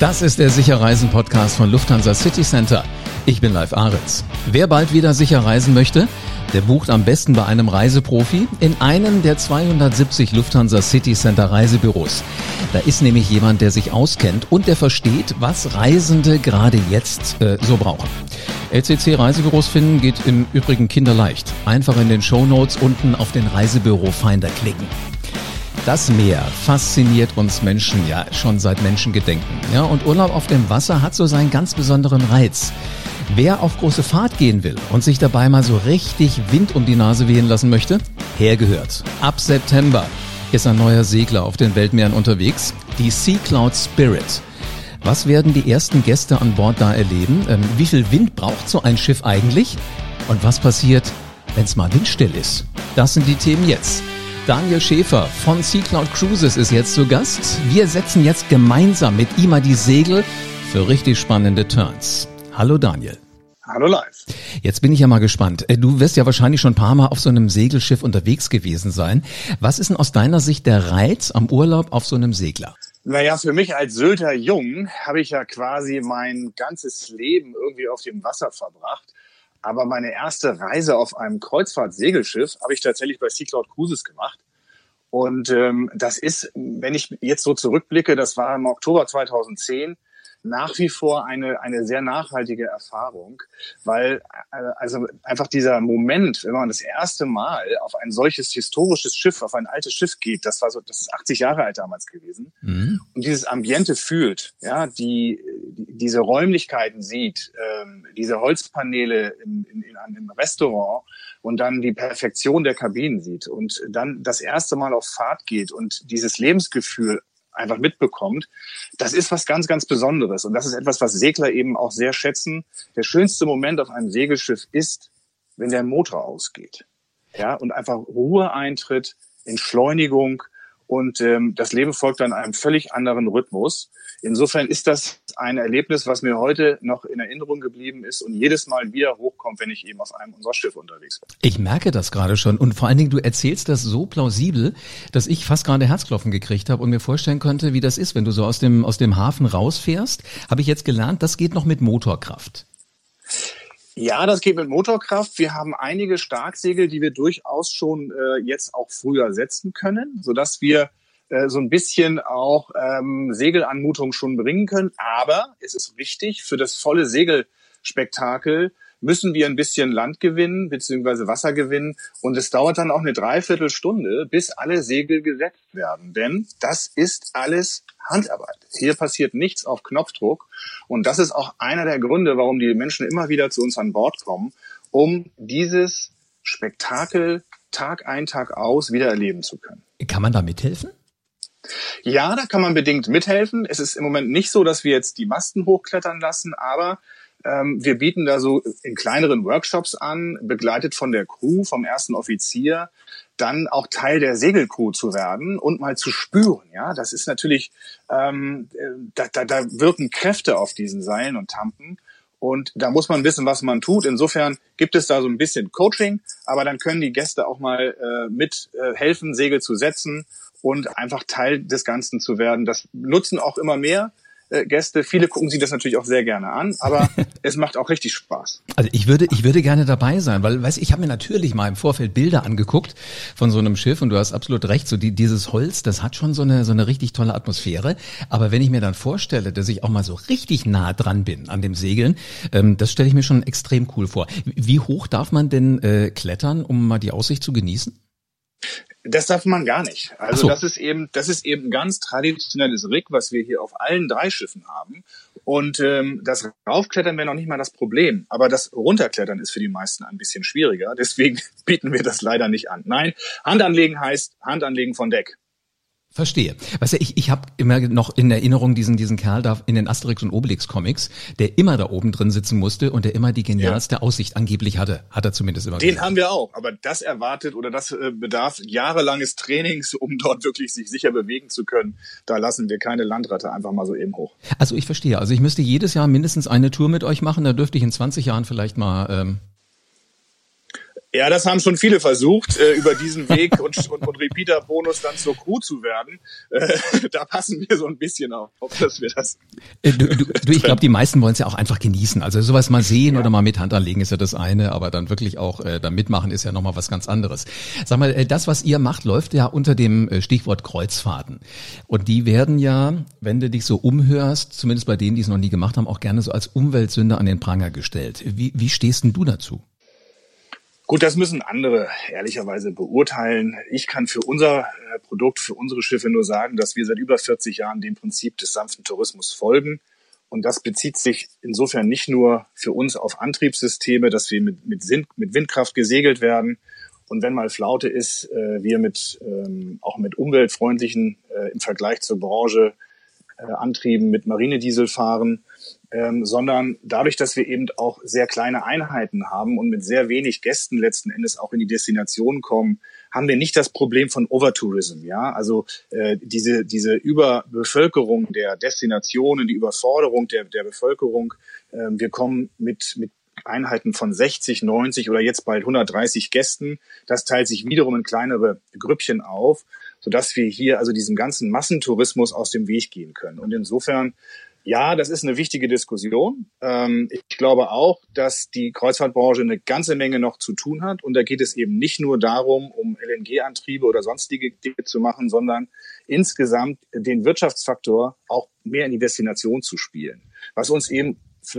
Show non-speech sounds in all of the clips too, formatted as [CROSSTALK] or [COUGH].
Das ist der Sicherreisen Podcast von Lufthansa City Center. Ich bin Live Aritz. Wer bald wieder sicher reisen möchte, der bucht am besten bei einem Reiseprofi in einem der 270 Lufthansa City Center Reisebüros. Da ist nämlich jemand, der sich auskennt und der versteht, was Reisende gerade jetzt äh, so brauchen. LCC Reisebüros finden geht im Übrigen kinderleicht. Einfach in den Show Notes unten auf den Reisebüro Finder klicken. Das Meer fasziniert uns Menschen ja schon seit Menschengedenken. Ja, und Urlaub auf dem Wasser hat so seinen ganz besonderen Reiz. Wer auf große Fahrt gehen will und sich dabei mal so richtig Wind um die Nase wehen lassen möchte, hergehört. Ab September ist ein neuer Segler auf den Weltmeeren unterwegs, die Sea Cloud Spirit. Was werden die ersten Gäste an Bord da erleben? Ähm, wie viel Wind braucht so ein Schiff eigentlich? Und was passiert, wenn es mal windstill ist? Das sind die Themen jetzt. Daniel Schäfer von Sea Cloud Cruises ist jetzt zu Gast. Wir setzen jetzt gemeinsam mit ihm mal die Segel für richtig spannende Turns. Hallo Daniel. Hallo live. Jetzt bin ich ja mal gespannt. Äh, du wirst ja wahrscheinlich schon ein paar Mal auf so einem Segelschiff unterwegs gewesen sein. Was ist denn aus deiner Sicht der Reiz am Urlaub auf so einem Segler? Naja, für mich als Sylter Jung habe ich ja quasi mein ganzes Leben irgendwie auf dem Wasser verbracht. Aber meine erste Reise auf einem Kreuzfahrt-Segelschiff habe ich tatsächlich bei Sea Cloud Cruises gemacht. Und ähm, das ist, wenn ich jetzt so zurückblicke, das war im Oktober 2010, nach wie vor eine, eine sehr nachhaltige Erfahrung, weil äh, also einfach dieser Moment, wenn man das erste Mal auf ein solches historisches Schiff, auf ein altes Schiff geht, das war so, das ist 80 Jahre alt damals gewesen, mhm. und dieses Ambiente fühlt, ja, die, die diese Räumlichkeiten sieht, ähm, diese Holzpaneele im, in, in einem Restaurant und dann die Perfektion der Kabinen sieht und dann das erste Mal auf Fahrt geht und dieses Lebensgefühl einfach mitbekommt, das ist was ganz, ganz Besonderes. Und das ist etwas, was Segler eben auch sehr schätzen. Der schönste Moment auf einem Segelschiff ist, wenn der Motor ausgeht. Ja, und einfach Ruhe eintritt, Entschleunigung und ähm, das Leben folgt dann einem völlig anderen Rhythmus. Insofern ist das ein Erlebnis, was mir heute noch in Erinnerung geblieben ist und jedes Mal wieder hochkommt, wenn ich eben auf einem unserer Schiffe unterwegs bin. Ich merke das gerade schon und vor allen Dingen, du erzählst das so plausibel, dass ich fast gerade Herzklopfen gekriegt habe und mir vorstellen könnte, wie das ist, wenn du so aus dem, aus dem Hafen rausfährst. Habe ich jetzt gelernt, das geht noch mit Motorkraft. Ja, das geht mit Motorkraft. Wir haben einige Starksegel, die wir durchaus schon äh, jetzt auch früher setzen können, sodass wir äh, so ein bisschen auch ähm, Segelanmutung schon bringen können. Aber es ist wichtig, für das volle Segelspektakel müssen wir ein bisschen Land gewinnen, beziehungsweise Wasser gewinnen. Und es dauert dann auch eine Dreiviertelstunde, bis alle Segel gesetzt werden. Denn das ist alles Handarbeit. Hier passiert nichts auf Knopfdruck. Und das ist auch einer der Gründe, warum die Menschen immer wieder zu uns an Bord kommen, um dieses Spektakel Tag ein, Tag aus wieder erleben zu können. Kann man da mithelfen? Ja, da kann man bedingt mithelfen. Es ist im Moment nicht so, dass wir jetzt die Masten hochklettern lassen, aber ähm, wir bieten da so in kleineren Workshops an, begleitet von der Crew, vom ersten Offizier, dann auch Teil der Segelcrew zu werden und mal zu spüren. Ja, das ist natürlich, ähm, da, da, da wirken Kräfte auf diesen Seilen und Tampen. Und da muss man wissen, was man tut. Insofern gibt es da so ein bisschen Coaching, aber dann können die Gäste auch mal äh, mit äh, helfen, Segel zu setzen und einfach Teil des Ganzen zu werden. Das nutzen auch immer mehr äh, Gäste. Viele gucken sich das natürlich auch sehr gerne an, aber [LAUGHS] es macht auch richtig Spaß. Also ich würde, ich würde gerne dabei sein, weil, weißt, ich habe mir natürlich mal im Vorfeld Bilder angeguckt von so einem Schiff und du hast absolut recht, so die, dieses Holz, das hat schon so eine, so eine richtig tolle Atmosphäre. Aber wenn ich mir dann vorstelle, dass ich auch mal so richtig nah dran bin an dem Segeln, ähm, das stelle ich mir schon extrem cool vor. Wie hoch darf man denn äh, klettern, um mal die Aussicht zu genießen? Das darf man gar nicht. Also so. das ist eben, das ist eben ganz traditionelles Rig, was wir hier auf allen drei Schiffen haben. Und ähm, das Raufklettern wäre noch nicht mal das Problem. Aber das Runterklettern ist für die meisten ein bisschen schwieriger. Deswegen [LAUGHS] bieten wir das leider nicht an. Nein, Hand anlegen heißt Hand anlegen von Deck. Verstehe. Weißt du, ich, ich habe immer noch in Erinnerung diesen, diesen Kerl da in den Asterix und Obelix Comics, der immer da oben drin sitzen musste und der immer die genialste ja. Aussicht angeblich hatte. Hat er zumindest immer Den gesagt. haben wir auch. Aber das erwartet oder das äh, bedarf jahrelanges Trainings, um dort wirklich sich sicher bewegen zu können. Da lassen wir keine Landratte einfach mal so eben hoch. Also ich verstehe. Also ich müsste jedes Jahr mindestens eine Tour mit euch machen. Da dürfte ich in 20 Jahren vielleicht mal ähm, Ja, das haben schon viele versucht, äh, über diesen Weg und, und, und Repeater-Bonus dann zur Crew zu werden. Äh, da passen wir so ein bisschen auf, dass wir das. Äh, du, du, ich glaube, die meisten wollen es ja auch einfach genießen. Also sowas mal sehen ja. oder mal mit Hand anlegen ist ja das eine, aber dann wirklich auch äh, da mitmachen ist ja nochmal was ganz anderes. Sag mal, äh, das, was ihr macht, läuft ja unter dem äh, Stichwort Kreuzfahrten. Und die werden ja, wenn du dich so umhörst, zumindest bei denen, die es noch nie gemacht haben, auch gerne so als Umweltsünder an den Pranger gestellt. Wie, wie stehst denn du dazu? Gut, das müssen andere ehrlicherweise beurteilen. Ich kann für unser äh, Produkt, für unsere Schiffe nur sagen, dass wir seit über 40 Jahren dem Prinzip des sanften Tourismus folgen. Und das bezieht sich insofern nicht nur für uns auf Antriebssysteme, dass wir mit, mit, Sinn, mit Windkraft gesegelt werden. Und wenn mal Flaute ist, äh, wir mit, ähm, auch mit umweltfreundlichen, äh, im Vergleich zur Branche, Antrieben mit Marinediesel fahren, ähm, sondern dadurch, dass wir eben auch sehr kleine Einheiten haben und mit sehr wenig Gästen letzten Endes auch in die Destination kommen, haben wir nicht das Problem von Overtourism, ja, also äh, diese diese Überbevölkerung der Destinationen, die Überforderung der der Bevölkerung. Äh, wir kommen mit mit Einheiten von 60, 90 oder jetzt bald 130 Gästen. Das teilt sich wiederum in kleinere Grüppchen auf, sodass wir hier also diesen ganzen Massentourismus aus dem Weg gehen können. Und insofern ja, das ist eine wichtige Diskussion. Ähm, ich glaube auch, dass die Kreuzfahrtbranche eine ganze Menge noch zu tun hat. Und da geht es eben nicht nur darum, um LNG-Antriebe oder sonstige Dinge zu machen, sondern insgesamt den Wirtschaftsfaktor auch mehr in die Destination zu spielen. Was uns eben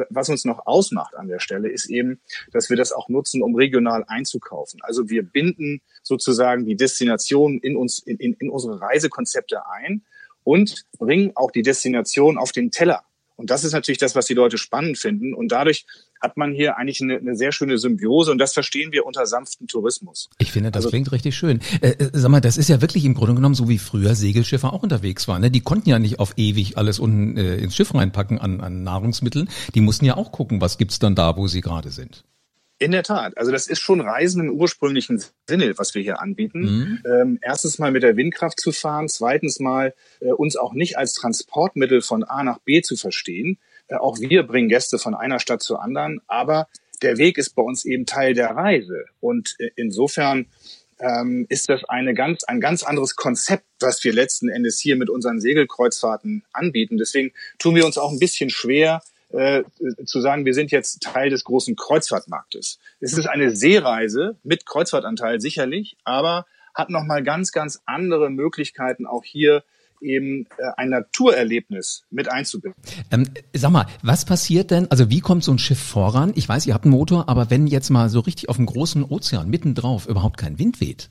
was uns noch ausmacht an der Stelle, ist eben, dass wir das auch nutzen, um regional einzukaufen. Also wir binden sozusagen die Destination in uns, in, in, in unsere Reisekonzepte ein und bringen auch die Destination auf den Teller. Und das ist natürlich das, was die Leute spannend finden. Und dadurch hat man hier eigentlich eine, eine sehr schöne Symbiose und das verstehen wir unter sanften Tourismus. Ich finde, das also, klingt richtig schön. Äh, äh, sag mal, das ist ja wirklich im Grunde genommen so wie früher Segelschiffe auch unterwegs waren. Ne? Die konnten ja nicht auf ewig alles unten äh, ins Schiff reinpacken an, an Nahrungsmitteln. Die mussten ja auch gucken, was gibt's dann da, wo sie gerade sind. In der Tat. Also das ist schon Reisen im ursprünglichen Sinne, was wir hier anbieten. Mhm. Ähm, erstens mal mit der Windkraft zu fahren, zweitens mal äh, uns auch nicht als Transportmittel von A nach B zu verstehen. Äh, auch wir bringen Gäste von einer Stadt zur anderen, aber der Weg ist bei uns eben Teil der Reise. Und äh, insofern ähm, ist das eine ganz, ein ganz anderes Konzept, was wir letzten Endes hier mit unseren Segelkreuzfahrten anbieten. Deswegen tun wir uns auch ein bisschen schwer, äh, zu sagen, wir sind jetzt Teil des großen Kreuzfahrtmarktes. Es ist eine Seereise mit Kreuzfahrtanteil sicherlich, aber hat nochmal ganz, ganz andere Möglichkeiten auch hier eben äh, ein Naturerlebnis mit einzubinden. Ähm, sag mal, was passiert denn, also wie kommt so ein Schiff voran? Ich weiß, ihr habt einen Motor, aber wenn jetzt mal so richtig auf dem großen Ozean mittendrauf überhaupt kein Wind weht?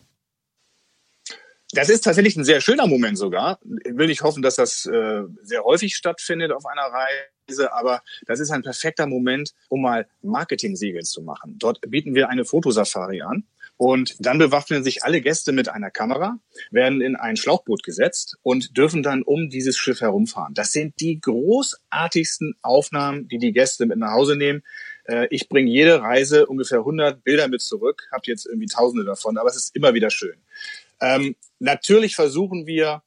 Das ist tatsächlich ein sehr schöner Moment sogar. Ich will nicht hoffen, dass das äh, sehr häufig stattfindet auf einer Reise, aber das ist ein perfekter Moment, um mal Marketing-Segeln zu machen. Dort bieten wir eine Fotosafari an. Und dann bewaffnen sich alle Gäste mit einer Kamera, werden in ein Schlauchboot gesetzt und dürfen dann um dieses Schiff herumfahren. Das sind die großartigsten Aufnahmen, die die Gäste mit nach Hause nehmen. Äh, ich bringe jede Reise ungefähr 100 Bilder mit zurück, habt jetzt irgendwie Tausende davon, aber es ist immer wieder schön. Ähm, natürlich versuchen wir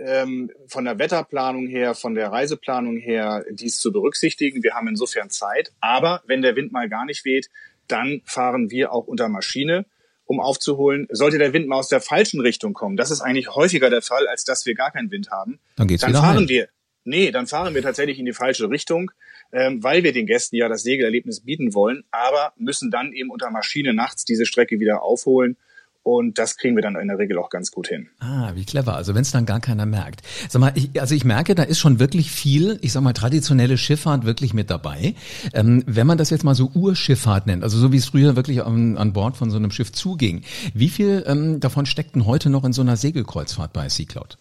ähm, von der Wetterplanung her, von der Reiseplanung her, dies zu berücksichtigen. Wir haben insofern Zeit. Aber wenn der Wind mal gar nicht weht, dann fahren wir auch unter Maschine, um aufzuholen. Sollte der Wind mal aus der falschen Richtung kommen, das ist eigentlich häufiger der Fall, als dass wir gar keinen Wind haben. Dann, geht's dann wieder fahren heim. wir. Nee, dann fahren wir tatsächlich in die falsche Richtung, ähm, weil wir den Gästen ja das Segelerlebnis bieten wollen, aber müssen dann eben unter Maschine nachts diese Strecke wieder aufholen und das kriegen wir dann in der Regel auch ganz gut hin. Ah, wie clever. Also wenn es dann gar keiner merkt. Sag mal, ich, also ich merke, da ist schon wirklich viel, ich sag mal, traditionelle Schifffahrt wirklich mit dabei. Ähm, wenn man das jetzt mal so Urschifffahrt nennt, also so wie es früher wirklich an, an Bord von so einem Schiff zuging, wie viel ähm, davon steckt denn heute noch in so einer Segelkreuzfahrt bei Sea Cloud?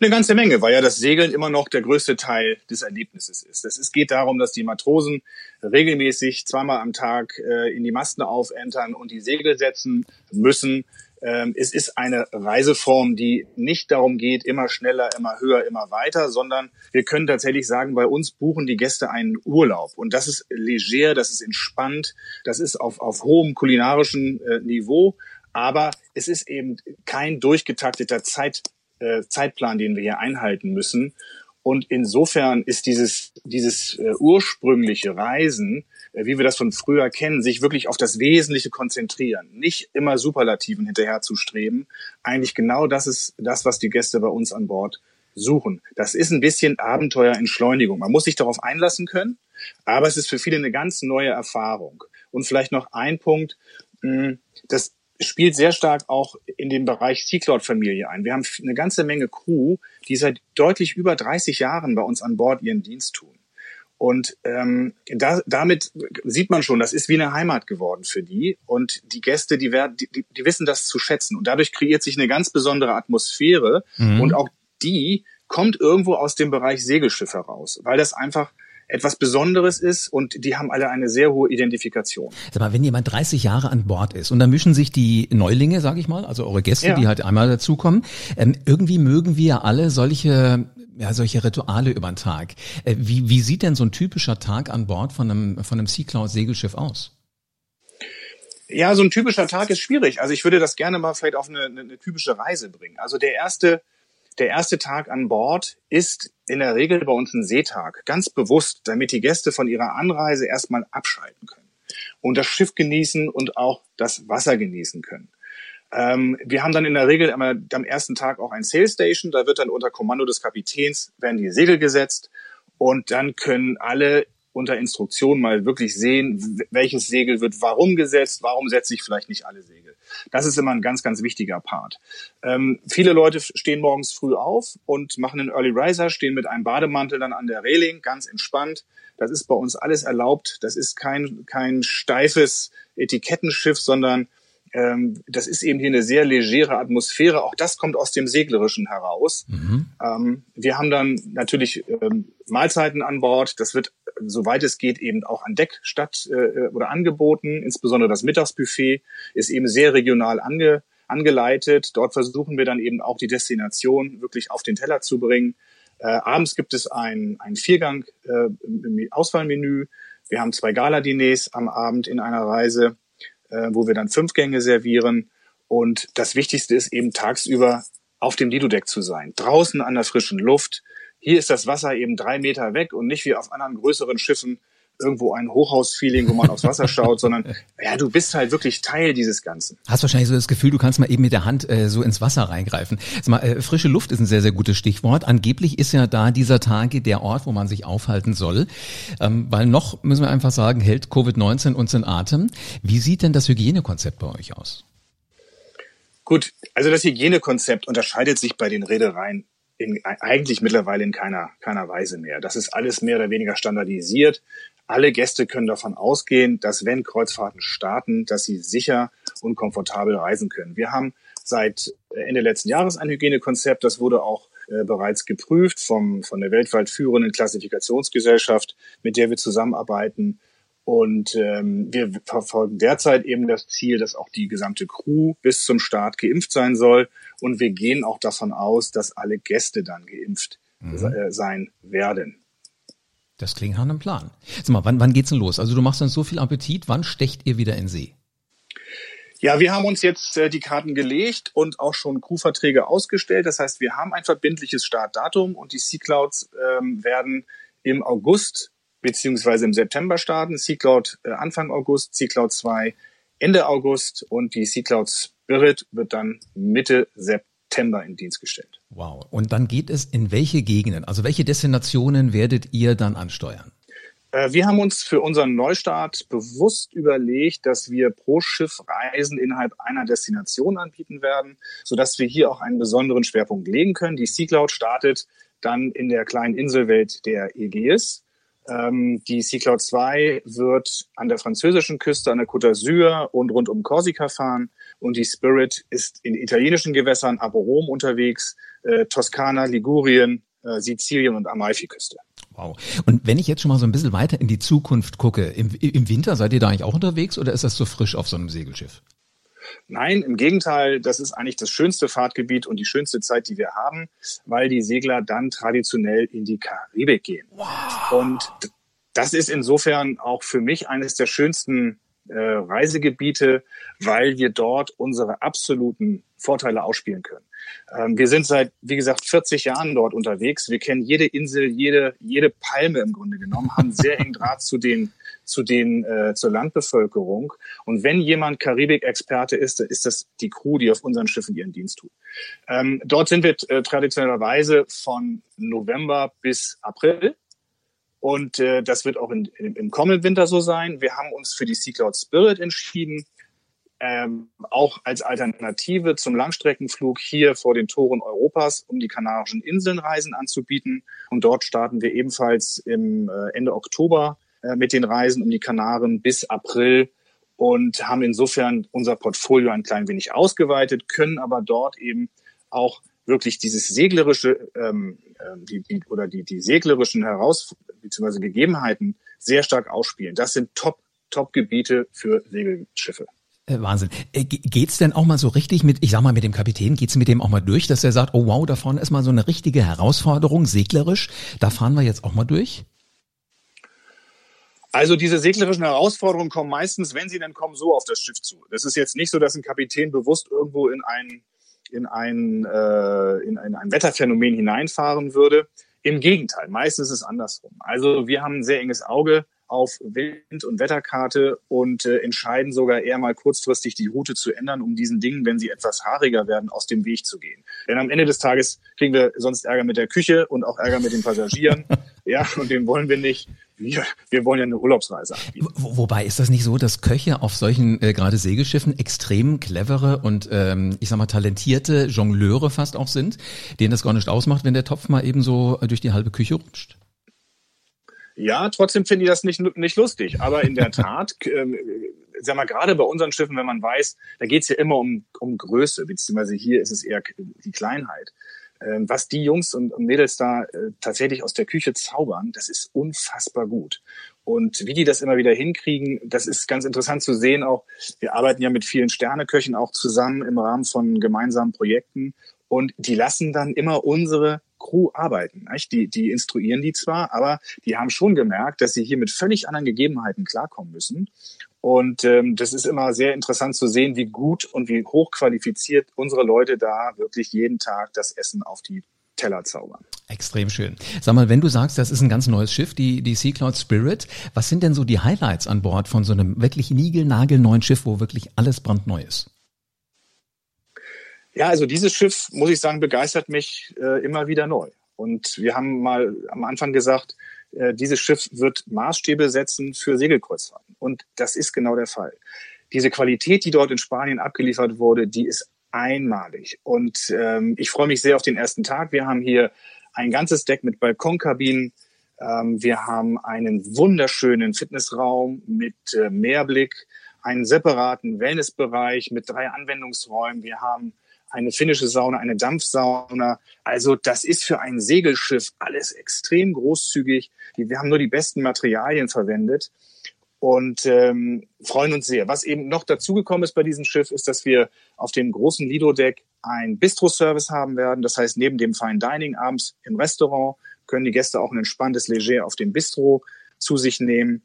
Eine ganze Menge, weil ja das Segeln immer noch der größte Teil des Erlebnisses ist. Es geht darum, dass die Matrosen regelmäßig zweimal am Tag äh, in die Masten aufentern und die Segel setzen müssen. Ähm, es ist eine Reiseform, die nicht darum geht, immer schneller, immer höher, immer weiter, sondern wir können tatsächlich sagen, bei uns buchen die Gäste einen Urlaub. Und das ist leger, das ist entspannt, das ist auf, auf hohem kulinarischen äh, Niveau. Aber es ist eben kein durchgetakteter Zeit äh, Zeitplan, den wir hier einhalten müssen. Und insofern ist dieses, dieses äh, ursprüngliche Reisen äh, wie wir das von früher kennen, sich wirklich auf das Wesentliche konzentrieren, nicht immer Superlativen hinterher zu streben. Eigentlich genau das ist das, was die Gäste bei uns an Bord suchen. Das ist ein bisschen Abenteuerentschleunigung. Man muss sich darauf einlassen können, aber es ist für viele eine ganz neue Erfahrung. Und vielleicht noch ein Punkt, hm, das spielt sehr stark auch in den Bereich C-Cloud-Familie ein. Wir haben eine ganze Menge Crew, die seit deutlich über 30 Jahren bei uns an Bord ihren Dienst tun. Und ähm, da, damit sieht man schon, das ist wie eine Heimat geworden für die. Und die Gäste, die, werden, die, die wissen das zu schätzen. Und dadurch kreiert sich eine ganz besondere Atmosphäre. Mhm. Und auch die kommt irgendwo aus dem Bereich Segelschiff heraus, weil das einfach etwas Besonderes ist und die haben alle eine sehr hohe Identifikation. Sag mal, wenn jemand 30 Jahre an Bord ist und da mischen sich die Neulinge, sage ich mal, also eure Gäste, ja. die halt einmal dazukommen, ähm, irgendwie mögen wir alle solche ja, solche Rituale über den Tag. Äh, wie, wie sieht denn so ein typischer Tag an Bord von einem, von einem Sea Cloud Segelschiff aus? Ja, so ein typischer Tag ist schwierig. Also ich würde das gerne mal vielleicht auf eine, eine typische Reise bringen. Also der erste der erste Tag an Bord ist in der Regel bei uns ein Seetag, ganz bewusst, damit die Gäste von ihrer Anreise erstmal abschalten können und das Schiff genießen und auch das Wasser genießen können. Ähm, wir haben dann in der Regel immer am ersten Tag auch ein Sail Station, da wird dann unter Kommando des Kapitäns werden die Segel gesetzt und dann können alle unter Instruktion mal wirklich sehen, welches Segel wird warum gesetzt, warum setze ich vielleicht nicht alle Segel. Das ist immer ein ganz, ganz wichtiger Part. Ähm, viele Leute stehen morgens früh auf und machen einen Early Riser, stehen mit einem Bademantel dann an der Reling, ganz entspannt. Das ist bei uns alles erlaubt. Das ist kein, kein steifes Etikettenschiff, sondern ähm, das ist eben hier eine sehr legere Atmosphäre. Auch das kommt aus dem Seglerischen heraus. Mhm. Ähm, wir haben dann natürlich ähm, Mahlzeiten an Bord. Das wird, soweit es geht, eben auch an Deck statt äh, oder angeboten. Insbesondere das Mittagsbuffet ist eben sehr regional ange, angeleitet. Dort versuchen wir dann eben auch die Destination wirklich auf den Teller zu bringen. Äh, abends gibt es ein, ein Viergang äh, Auswahlmenü. Wir haben zwei Gala-Diners am Abend in einer Reise äh, wo wir dann fünf Gänge servieren. Und das Wichtigste ist eben tagsüber auf dem Lido-Deck zu sein, draußen an der frischen Luft. Hier ist das Wasser eben drei Meter weg und nicht wie auf anderen größeren Schiffen irgendwo ein Hochhausfeeling, wo man aufs Wasser [LAUGHS] schaut, sondern ja, du bist halt wirklich Teil dieses Ganzen. Hast wahrscheinlich so das Gefühl, du kannst mal eben mit der Hand äh, so ins Wasser reingreifen. Sag mal, äh, frische Luft ist ein sehr, sehr gutes Stichwort. Angeblich ist ja da dieser Tage der Ort, wo man sich aufhalten soll. Ähm, weil noch, müssen wir einfach sagen, hält Covid-19 uns in Atem. Wie sieht denn das Hygienekonzept bei euch aus? Gut, also das Hygienekonzept unterscheidet sich bei den Reedereien in, eigentlich mittlerweile in keiner, keiner Weise mehr. Das ist alles mehr oder weniger standardisiert. Alle Gäste können davon ausgehen, dass wenn Kreuzfahrten starten, dass sie sicher und komfortabel reisen können. Wir haben seit Ende letzten Jahres ein Hygienekonzept. Das wurde auch äh, bereits geprüft vom, von der weltweit führenden Klassifikationsgesellschaft, mit der wir zusammenarbeiten. Und ähm, wir verfolgen derzeit eben das Ziel, dass auch die gesamte Crew bis zum Start geimpft sein soll. Und wir gehen auch davon aus, dass alle Gäste dann geimpft mhm. äh, sein werden. Das klingt nach einem Plan. Sag mal, wann, wann geht's denn los? Also du machst dann so viel Appetit, wann stecht ihr wieder in See? Ja, wir haben uns jetzt äh, die Karten gelegt und auch schon Crewverträge ausgestellt. Das heißt, wir haben ein verbindliches Startdatum und die Sea Clouds ähm, werden im August beziehungsweise im September starten. Sea Cloud äh, Anfang August, Sea Cloud 2 Ende August und die Sea Cloud Spirit wird dann Mitte September September in Dienst gestellt. Wow. Und dann geht es in welche Gegenden? Also welche Destinationen werdet ihr dann ansteuern? Äh, wir haben uns für unseren Neustart bewusst überlegt, dass wir pro Schiff Reisen innerhalb einer Destination anbieten werden, sodass wir hier auch einen besonderen Schwerpunkt legen können. Die Sea Cloud startet dann in der kleinen Inselwelt der Ägäis. Ähm, die Sea Cloud 2 wird an der französischen Küste, an der Côte d'Azur und rund um Korsika fahren und die Spirit ist in italienischen Gewässern ab Rom unterwegs, äh, Toskana, Ligurien, äh, Sizilien und Amalfiküste. Wow. Und wenn ich jetzt schon mal so ein bisschen weiter in die Zukunft gucke, im, im Winter seid ihr da eigentlich auch unterwegs oder ist das so frisch auf so einem Segelschiff? Nein, im Gegenteil, das ist eigentlich das schönste Fahrtgebiet und die schönste Zeit, die wir haben, weil die Segler dann traditionell in die Karibik gehen. Wow. Und das ist insofern auch für mich eines der schönsten äh, Reisegebiete, weil wir dort unsere absoluten Vorteile ausspielen können. Ähm, wir sind seit, wie gesagt, 40 Jahren dort unterwegs. Wir kennen jede Insel, jede, jede Palme im Grunde genommen, haben sehr eng Draht zu den, zu den äh, zur Landbevölkerung. Und wenn jemand Karibik-Experte ist, dann ist das die Crew, die auf unseren Schiffen ihren Dienst tut. Ähm, dort sind wir äh, traditionellerweise von November bis April. Und äh, das wird auch in, in, im kommenden Winter so sein. Wir haben uns für die Sea Cloud Spirit entschieden ähm, auch als Alternative zum Langstreckenflug hier vor den Toren Europas, um die Kanarischen Inseln Reisen anzubieten. Und dort starten wir ebenfalls im äh, Ende Oktober äh, mit den Reisen um die Kanaren bis April und haben insofern unser Portfolio ein klein wenig ausgeweitet, können aber dort eben auch wirklich dieses seglerische ähm, äh, die, die, oder die, die seglerischen Heraus bzw. Gegebenheiten sehr stark ausspielen. Das sind Top Top-Gebiete für Segelschiffe. Äh, Wahnsinn. Äh, geht's denn auch mal so richtig mit, ich sag mal mit dem Kapitän, geht's mit dem auch mal durch, dass er sagt, oh wow, da vorne ist mal so eine richtige Herausforderung, seglerisch, da fahren wir jetzt auch mal durch? Also diese seglerischen Herausforderungen kommen meistens, wenn sie denn kommen, so auf das Schiff zu. Das ist jetzt nicht so, dass ein Kapitän bewusst irgendwo in in ein, äh, in ein, ein Wetterphänomen hineinfahren würde. Im Gegenteil, meistens ist es andersrum. Also wir haben ein sehr enges Auge auf Wind- und Wetterkarte und äh, entscheiden sogar eher mal kurzfristig die Route zu ändern, um diesen Dingen, wenn sie etwas haariger werden, aus dem Weg zu gehen. Denn am Ende des Tages kriegen wir sonst Ärger mit der Küche und auch Ärger mit den Passagieren. [LAUGHS] ja, und den wollen wir nicht. Wir, wir wollen ja eine Urlaubsreise anbieten. Wo, wobei ist das nicht so, dass Köche auf solchen äh, gerade Segelschiffen extrem clevere und ähm, ich sag mal talentierte Jongleure fast auch sind, denen das gar nicht ausmacht, wenn der Topf mal eben so durch die halbe Küche rutscht? Ja, trotzdem finde ich das nicht, nicht lustig. Aber in der Tat, [LAUGHS] ähm, sag mal, gerade bei unseren Schiffen, wenn man weiß, da geht's ja immer um, um Größe, beziehungsweise hier ist es eher die Kleinheit. Ähm, was die Jungs und Mädels da äh, tatsächlich aus der Küche zaubern, das ist unfassbar gut. Und wie die das immer wieder hinkriegen, das ist ganz interessant zu sehen. Auch wir arbeiten ja mit vielen Sterneköchen auch zusammen im Rahmen von gemeinsamen Projekten. Und die lassen dann immer unsere Crew arbeiten. Nicht? Die, die instruieren die zwar, aber die haben schon gemerkt, dass sie hier mit völlig anderen Gegebenheiten klarkommen müssen. Und ähm, das ist immer sehr interessant zu sehen, wie gut und wie hochqualifiziert unsere Leute da wirklich jeden Tag das Essen auf die Teller zaubern. Extrem schön. Sag mal, wenn du sagst, das ist ein ganz neues Schiff, die, die Sea Cloud Spirit, was sind denn so die Highlights an Bord von so einem wirklich niegelnagelneuen Schiff, wo wirklich alles brandneu ist? Ja, also dieses Schiff, muss ich sagen, begeistert mich äh, immer wieder neu. Und wir haben mal am Anfang gesagt, äh, dieses Schiff wird Maßstäbe setzen für Segelkreuzfahrten. Und das ist genau der Fall. Diese Qualität, die dort in Spanien abgeliefert wurde, die ist einmalig. Und ähm, ich freue mich sehr auf den ersten Tag. Wir haben hier ein ganzes Deck mit Balkonkabinen. Ähm, wir haben einen wunderschönen Fitnessraum mit äh, Meerblick, einen separaten Wellnessbereich mit drei Anwendungsräumen. Wir haben eine finnische Sauna, eine Dampfsauna. Also das ist für ein Segelschiff alles extrem großzügig. Wir haben nur die besten Materialien verwendet und ähm, freuen uns sehr. Was eben noch dazugekommen ist bei diesem Schiff, ist, dass wir auf dem großen Lido-Deck ein Bistro-Service haben werden. Das heißt, neben dem Fine Dining abends im Restaurant können die Gäste auch ein entspanntes Leger auf dem Bistro zu sich nehmen.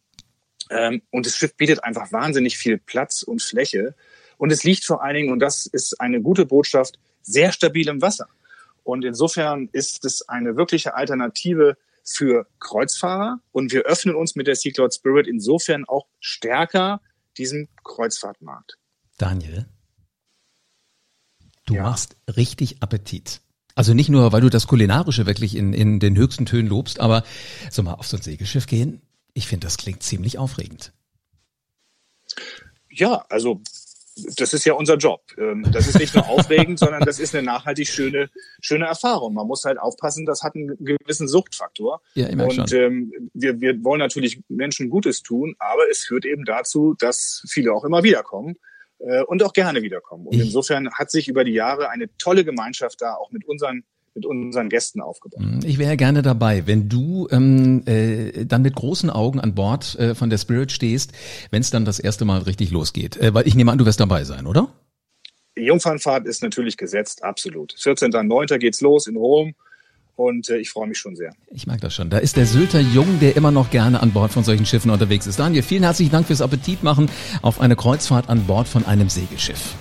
Ähm, und das Schiff bietet einfach wahnsinnig viel Platz und Fläche. Und es liegt vor allen Dingen, und das ist eine gute Botschaft, sehr stabil im Wasser. Und insofern ist es eine wirkliche Alternative für Kreuzfahrer. Und wir öffnen uns mit der Sea Cloud Spirit insofern auch stärker diesem Kreuzfahrtmarkt. Daniel, du ja. machst richtig Appetit. Also nicht nur, weil du das Kulinarische wirklich in, in den höchsten Tönen lobst, aber so mal auf so ein Segelschiff gehen, ich finde, das klingt ziemlich aufregend. Ja, also das ist ja unser Job. Ähm, das ist nicht nur [LAUGHS] aufregend, sondern das ist eine nachhaltig schöne, schöne Erfahrung. Man muss halt aufpassen, das hat einen gewissen Suchtfaktor. Ja, immer Und ähm, wir, wir wollen natürlich Menschen Gutes tun, aber es führt eben dazu, dass viele auch immer wiederkommen äh, und auch gerne wiederkommen. Und insofern hat sich über die Jahre eine tolle Gemeinschaft da auch mit unseren mit unseren Gästen aufgebaut. Hm, ich wäre gerne dabei, wenn du ähm, äh, dann mit großen Augen an Bord äh, von der Spirit stehst, wenn es dann das erste Mal richtig losgeht. Äh, weil ich nehme an, du wirst dabei sein, oder? Die Jungfernfahrt ist natürlich gesetzt, absolut. 14.09. geht's los in Rom und äh, ich freue mich schon sehr. Ich mag das schon. Da ist der Sylter Jung, der immer noch gerne an Bord von solchen Schiffen unterwegs ist. Daniel, vielen herzlichen Dank fürs Appetit machen auf eine Kreuzfahrt an Bord von einem Segelschiff.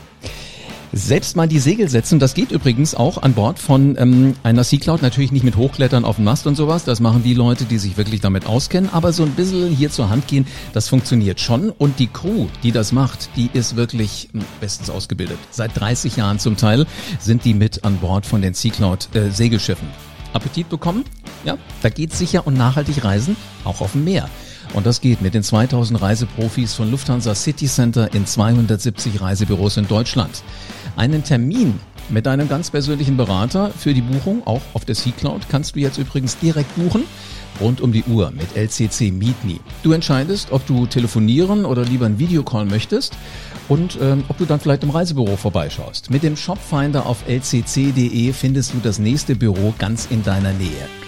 Selbst mal die Segel setzen, das geht übrigens auch an Bord von ähm, einer Sea Cloud. Natürlich nicht mit Hochklettern auf dem Mast und sowas. Das machen die Leute, die sich wirklich damit auskennen. Aber so ein bisschen hier zur Hand gehen, das funktioniert schon. Und die Crew, die das macht, die ist wirklich hm, bestens ausgebildet. Seit 30 Jahren zum Teil sind die mit an Bord von den Sea Cloud äh, Segelschiffen. Appetit bekommen? Ja, da geht's sicher und nachhaltig reisen, auch auf dem Meer. Und das geht mit den 2000 Reiseprofis von Lufthansa City Center in 270 Reisebüros in Deutschland. Einen Termin mit einem ganz persönlichen Berater für die Buchung, auch auf der C-Cloud, kannst du jetzt übrigens direkt buchen. Rund um die Uhr mit LCC Meet Me. Du entscheidest, ob du telefonieren oder lieber ein Videocall möchtest und ähm, ob du dann vielleicht im Reisebüro vorbeischaust. Mit dem Shopfinder auf lcc.de findest du das nächste Büro ganz in deiner Nähe.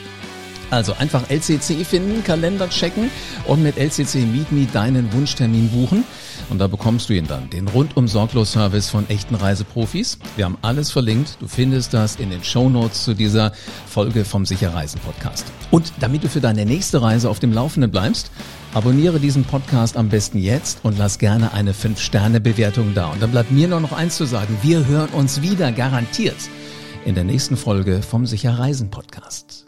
Also einfach LCC finden, Kalender checken und mit LCC Meet Me deinen Wunschtermin buchen. Und da bekommst du ihn dann, den rundum sorglos Service von echten Reiseprofis. Wir haben alles verlinkt. Du findest das in den Show Notes zu dieser Folge vom Sicherreisen Podcast. Und damit du für deine nächste Reise auf dem Laufenden bleibst, abonniere diesen Podcast am besten jetzt und lass gerne eine 5-Sterne-Bewertung da. Und dann bleibt mir nur noch eins zu sagen. Wir hören uns wieder garantiert in der nächsten Folge vom Sicherreisen Podcast.